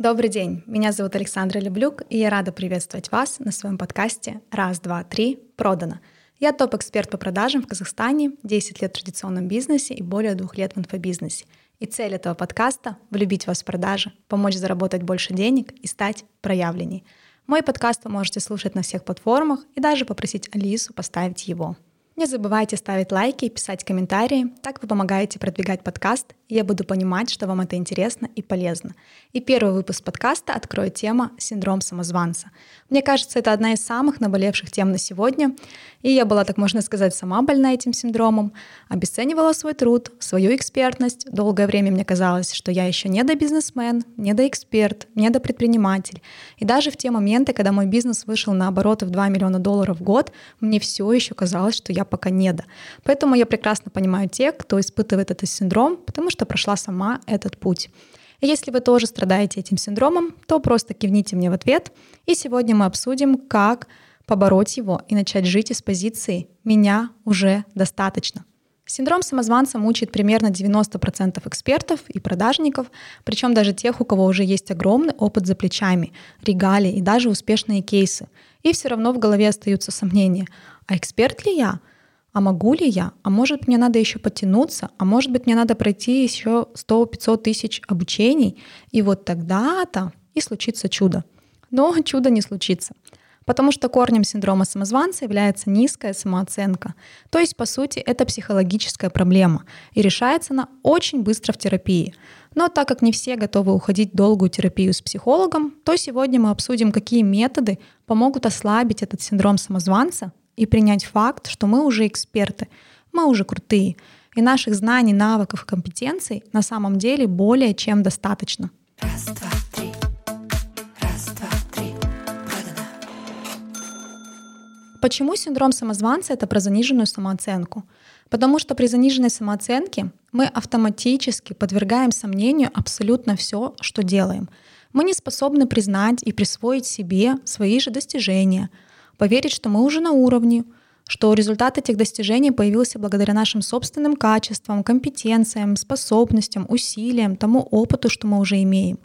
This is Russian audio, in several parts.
Добрый день, меня зовут Александра Люблюк, и я рада приветствовать вас на своем подкасте «Раз, два, три. Продано». Я топ-эксперт по продажам в Казахстане, 10 лет в традиционном бизнесе и более двух лет в инфобизнесе. И цель этого подкаста — влюбить вас в продажи, помочь заработать больше денег и стать проявленней. Мой подкаст вы можете слушать на всех платформах и даже попросить Алису поставить его. Не забывайте ставить лайки и писать комментарии, так вы помогаете продвигать подкаст и я буду понимать, что вам это интересно и полезно. И первый выпуск подкаста откроет тема «Синдром самозванца». Мне кажется, это одна из самых наболевших тем на сегодня, и я была, так можно сказать, сама больна этим синдромом, обесценивала свой труд, свою экспертность. Долгое время мне казалось, что я еще не до бизнесмен, не до эксперт, не до предприниматель. И даже в те моменты, когда мой бизнес вышел на обороты в 2 миллиона долларов в год, мне все еще казалось, что я пока не до. Поэтому я прекрасно понимаю тех, кто испытывает этот синдром, потому что прошла сама этот путь. И если вы тоже страдаете этим синдромом, то просто кивните мне в ответ, и сегодня мы обсудим, как побороть его и начать жить из позиции «меня уже достаточно». Синдром самозванца мучает примерно 90% экспертов и продажников, причем даже тех, у кого уже есть огромный опыт за плечами, регалии и даже успешные кейсы. И все равно в голове остаются сомнения. А эксперт ли я? А могу ли я, а может мне надо еще подтянуться, а может быть мне надо пройти еще 100-500 тысяч обучений, и вот тогда-то и случится чудо. Но чудо не случится. Потому что корнем синдрома самозванца является низкая самооценка. То есть, по сути, это психологическая проблема. И решается она очень быстро в терапии. Но так как не все готовы уходить в долгую терапию с психологом, то сегодня мы обсудим, какие методы помогут ослабить этот синдром самозванца и принять факт, что мы уже эксперты, мы уже крутые, и наших знаний, навыков, компетенций на самом деле более чем достаточно. Раз, два, три. Раз, два, три. Почему синдром самозванца — это про заниженную самооценку? Потому что при заниженной самооценке мы автоматически подвергаем сомнению абсолютно все, что делаем. Мы не способны признать и присвоить себе свои же достижения — поверить, что мы уже на уровне, что результат этих достижений появился благодаря нашим собственным качествам, компетенциям, способностям, усилиям, тому опыту, что мы уже имеем.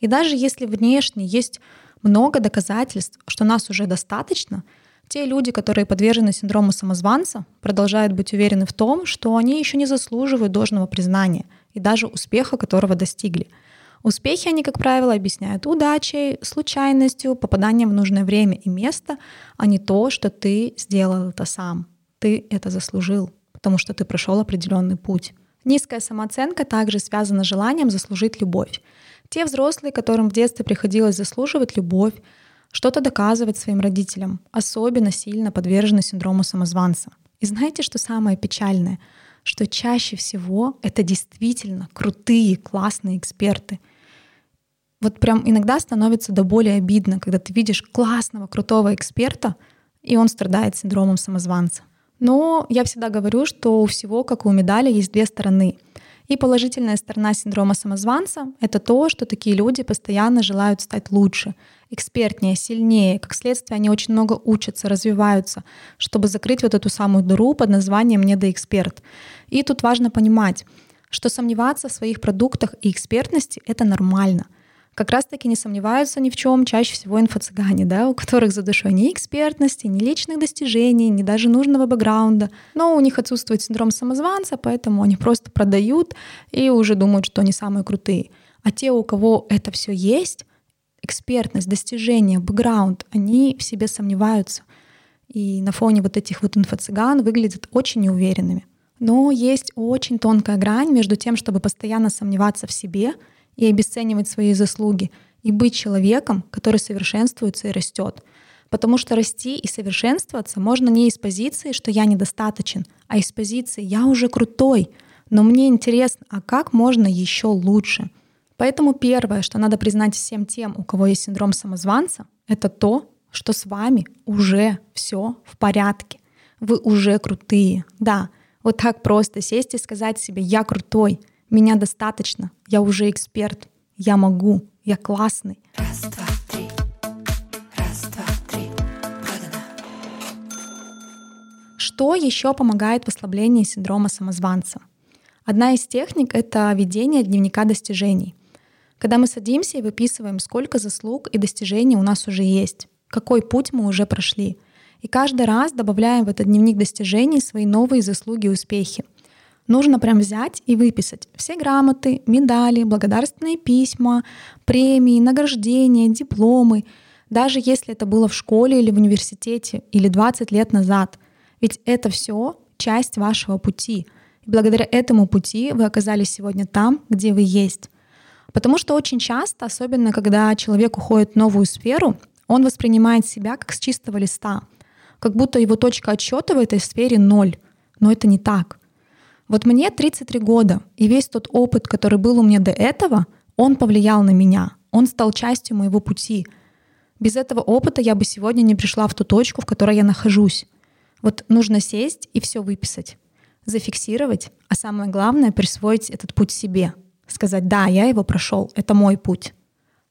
И даже если внешне есть много доказательств, что нас уже достаточно, те люди, которые подвержены синдрому самозванца, продолжают быть уверены в том, что они еще не заслуживают должного признания и даже успеха, которого достигли — Успехи они, как правило, объясняют удачей, случайностью, попаданием в нужное время и место, а не то, что ты сделал это сам. Ты это заслужил, потому что ты прошел определенный путь. Низкая самооценка также связана с желанием заслужить любовь. Те взрослые, которым в детстве приходилось заслуживать любовь, что-то доказывать своим родителям, особенно сильно подвержены синдрому самозванца. И знаете, что самое печальное? Что чаще всего это действительно крутые, классные эксперты, вот прям иногда становится до более обидно, когда ты видишь классного, крутого эксперта, и он страдает синдромом самозванца. Но я всегда говорю, что у всего, как и у медали, есть две стороны. И положительная сторона синдрома самозванца — это то, что такие люди постоянно желают стать лучше, экспертнее, сильнее. Как следствие, они очень много учатся, развиваются, чтобы закрыть вот эту самую дыру под названием «недоэксперт». И тут важно понимать, что сомневаться в своих продуктах и экспертности — это нормально — как раз-таки не сомневаются ни в чем чаще всего инфо-цыгане, да, у которых за душой ни экспертности, ни личных достижений, ни даже нужного бэкграунда. Но у них отсутствует синдром самозванца, поэтому они просто продают и уже думают, что они самые крутые. А те, у кого это все есть, экспертность, достижения, бэкграунд, они в себе сомневаются. И на фоне вот этих вот инфо-цыган выглядят очень неуверенными. Но есть очень тонкая грань между тем, чтобы постоянно сомневаться в себе — и обесценивать свои заслуги, и быть человеком, который совершенствуется и растет. Потому что расти и совершенствоваться можно не из позиции, что я недостаточен, а из позиции «я уже крутой», но мне интересно, а как можно еще лучше? Поэтому первое, что надо признать всем тем, у кого есть синдром самозванца, это то, что с вами уже все в порядке. Вы уже крутые. Да, вот так просто сесть и сказать себе «я крутой», меня достаточно, я уже эксперт, я могу, я классный. Раз, два, три. Раз, два, три. Продано. Что еще помогает в ослаблении синдрома самозванца? Одна из техник — это ведение дневника достижений. когда мы садимся и выписываем, сколько заслуг и достижений у нас уже есть, какой путь мы уже прошли. И каждый раз добавляем в этот дневник достижений свои новые заслуги и успехи. Нужно прям взять и выписать все грамоты, медали, благодарственные письма, премии, награждения, дипломы, даже если это было в школе или в университете или 20 лет назад. Ведь это все часть вашего пути. И благодаря этому пути вы оказались сегодня там, где вы есть. Потому что очень часто, особенно когда человек уходит в новую сферу, он воспринимает себя как с чистого листа, как будто его точка отсчета в этой сфере ноль. Но это не так. Вот мне 33 года, и весь тот опыт, который был у меня до этого, он повлиял на меня, он стал частью моего пути. Без этого опыта я бы сегодня не пришла в ту точку, в которой я нахожусь. Вот нужно сесть и все выписать, зафиксировать, а самое главное — присвоить этот путь себе. Сказать «да, я его прошел, это мой путь».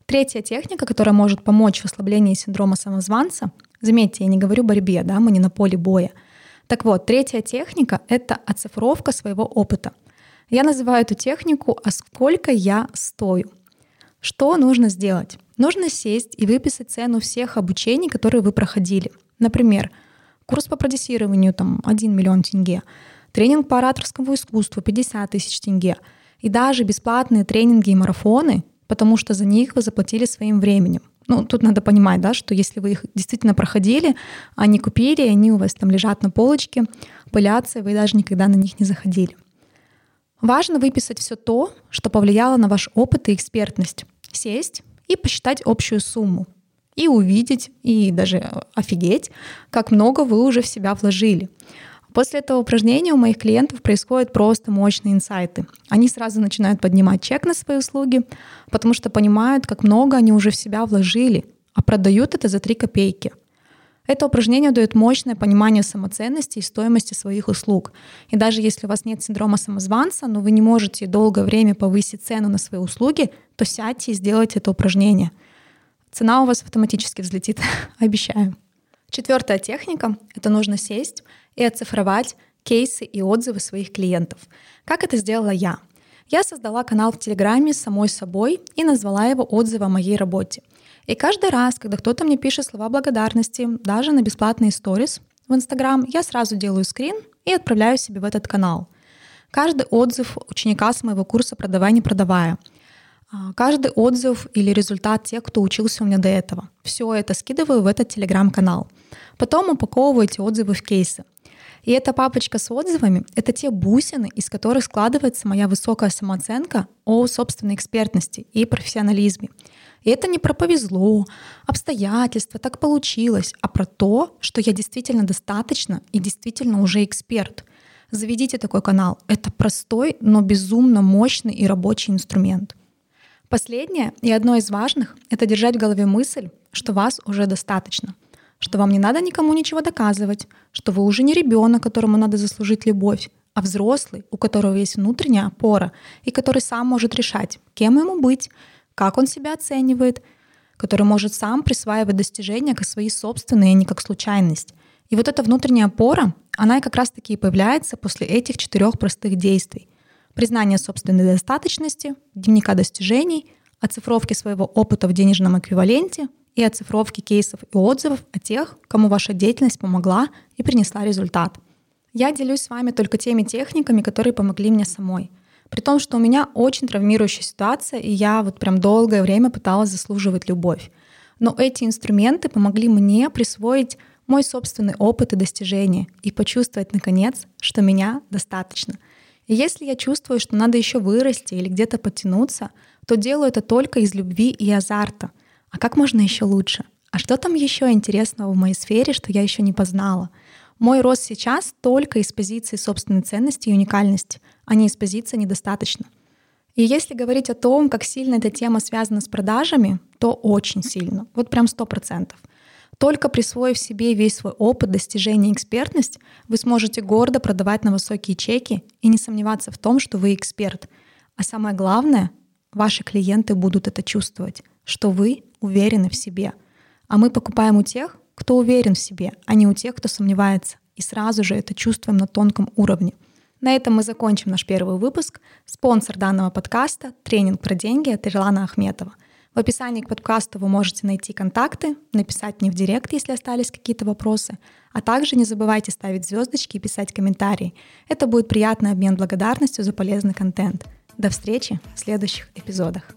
Третья техника, которая может помочь в ослаблении синдрома самозванца, заметьте, я не говорю борьбе, да, мы не на поле боя. Так вот, третья техника — это оцифровка своего опыта. Я называю эту технику «А сколько я стою?». Что нужно сделать? Нужно сесть и выписать цену всех обучений, которые вы проходили. Например, курс по продюсированию там 1 миллион тенге, тренинг по ораторскому искусству 50 тысяч тенге и даже бесплатные тренинги и марафоны, потому что за них вы заплатили своим временем. Ну, тут надо понимать, да, что если вы их действительно проходили, не купили, они у вас там лежат на полочке, пылятся, и вы даже никогда на них не заходили. Важно выписать все то, что повлияло на ваш опыт и экспертность. Сесть и посчитать общую сумму и увидеть, и даже офигеть, как много вы уже в себя вложили. После этого упражнения у моих клиентов происходят просто мощные инсайты. Они сразу начинают поднимать чек на свои услуги, потому что понимают, как много они уже в себя вложили, а продают это за 3 копейки. Это упражнение дает мощное понимание самоценности и стоимости своих услуг. И даже если у вас нет синдрома самозванца, но вы не можете долгое время повысить цену на свои услуги, то сядьте и сделайте это упражнение — цена у вас автоматически взлетит, обещаю. Четвертая техника — это нужно сесть и оцифровать кейсы и отзывы своих клиентов. Как это сделала я? Я создала канал в Телеграме самой собой и назвала его «Отзывы о моей работе». И каждый раз, когда кто-то мне пишет слова благодарности, даже на бесплатные сторис в Инстаграм, я сразу делаю скрин и отправляю себе в этот канал. Каждый отзыв ученика с моего курса «Продавай, не продавая», каждый отзыв или результат тех, кто учился у меня до этого. Все это скидываю в этот телеграм-канал. Потом упаковываю эти отзывы в кейсы. И эта папочка с отзывами — это те бусины, из которых складывается моя высокая самооценка о собственной экспертности и профессионализме. И это не про повезло, обстоятельства, так получилось, а про то, что я действительно достаточно и действительно уже эксперт. Заведите такой канал. Это простой, но безумно мощный и рабочий инструмент. Последнее и одно из важных — это держать в голове мысль, что вас уже достаточно, что вам не надо никому ничего доказывать, что вы уже не ребенок, которому надо заслужить любовь, а взрослый, у которого есть внутренняя опора и который сам может решать, кем ему быть, как он себя оценивает, который может сам присваивать достижения как свои собственные, а не как случайность. И вот эта внутренняя опора, она и как раз-таки и появляется после этих четырех простых действий — признание собственной достаточности, дневника достижений, оцифровки своего опыта в денежном эквиваленте и оцифровки кейсов и отзывов о тех, кому ваша деятельность помогла и принесла результат. Я делюсь с вами только теми техниками, которые помогли мне самой. При том, что у меня очень травмирующая ситуация, и я вот прям долгое время пыталась заслуживать любовь. Но эти инструменты помогли мне присвоить мой собственный опыт и достижения и почувствовать, наконец, что меня достаточно — и если я чувствую, что надо еще вырасти или где-то подтянуться, то делаю это только из любви и азарта. А как можно еще лучше? А что там еще интересного в моей сфере, что я еще не познала? Мой рост сейчас только из позиции собственной ценности и уникальности, а не из позиции недостаточно. И если говорить о том, как сильно эта тема связана с продажами, то очень сильно, вот прям сто процентов. Только присвоив себе весь свой опыт, достижения и экспертность, вы сможете гордо продавать на высокие чеки и не сомневаться в том, что вы эксперт. А самое главное, ваши клиенты будут это чувствовать, что вы уверены в себе. А мы покупаем у тех, кто уверен в себе, а не у тех, кто сомневается. И сразу же это чувствуем на тонком уровне. На этом мы закончим наш первый выпуск. Спонсор данного подкаста — тренинг про деньги от Ирлана Ахметова. В описании к подкасту вы можете найти контакты, написать мне в директ, если остались какие-то вопросы, а также не забывайте ставить звездочки и писать комментарии. Это будет приятный обмен благодарностью за полезный контент. До встречи в следующих эпизодах.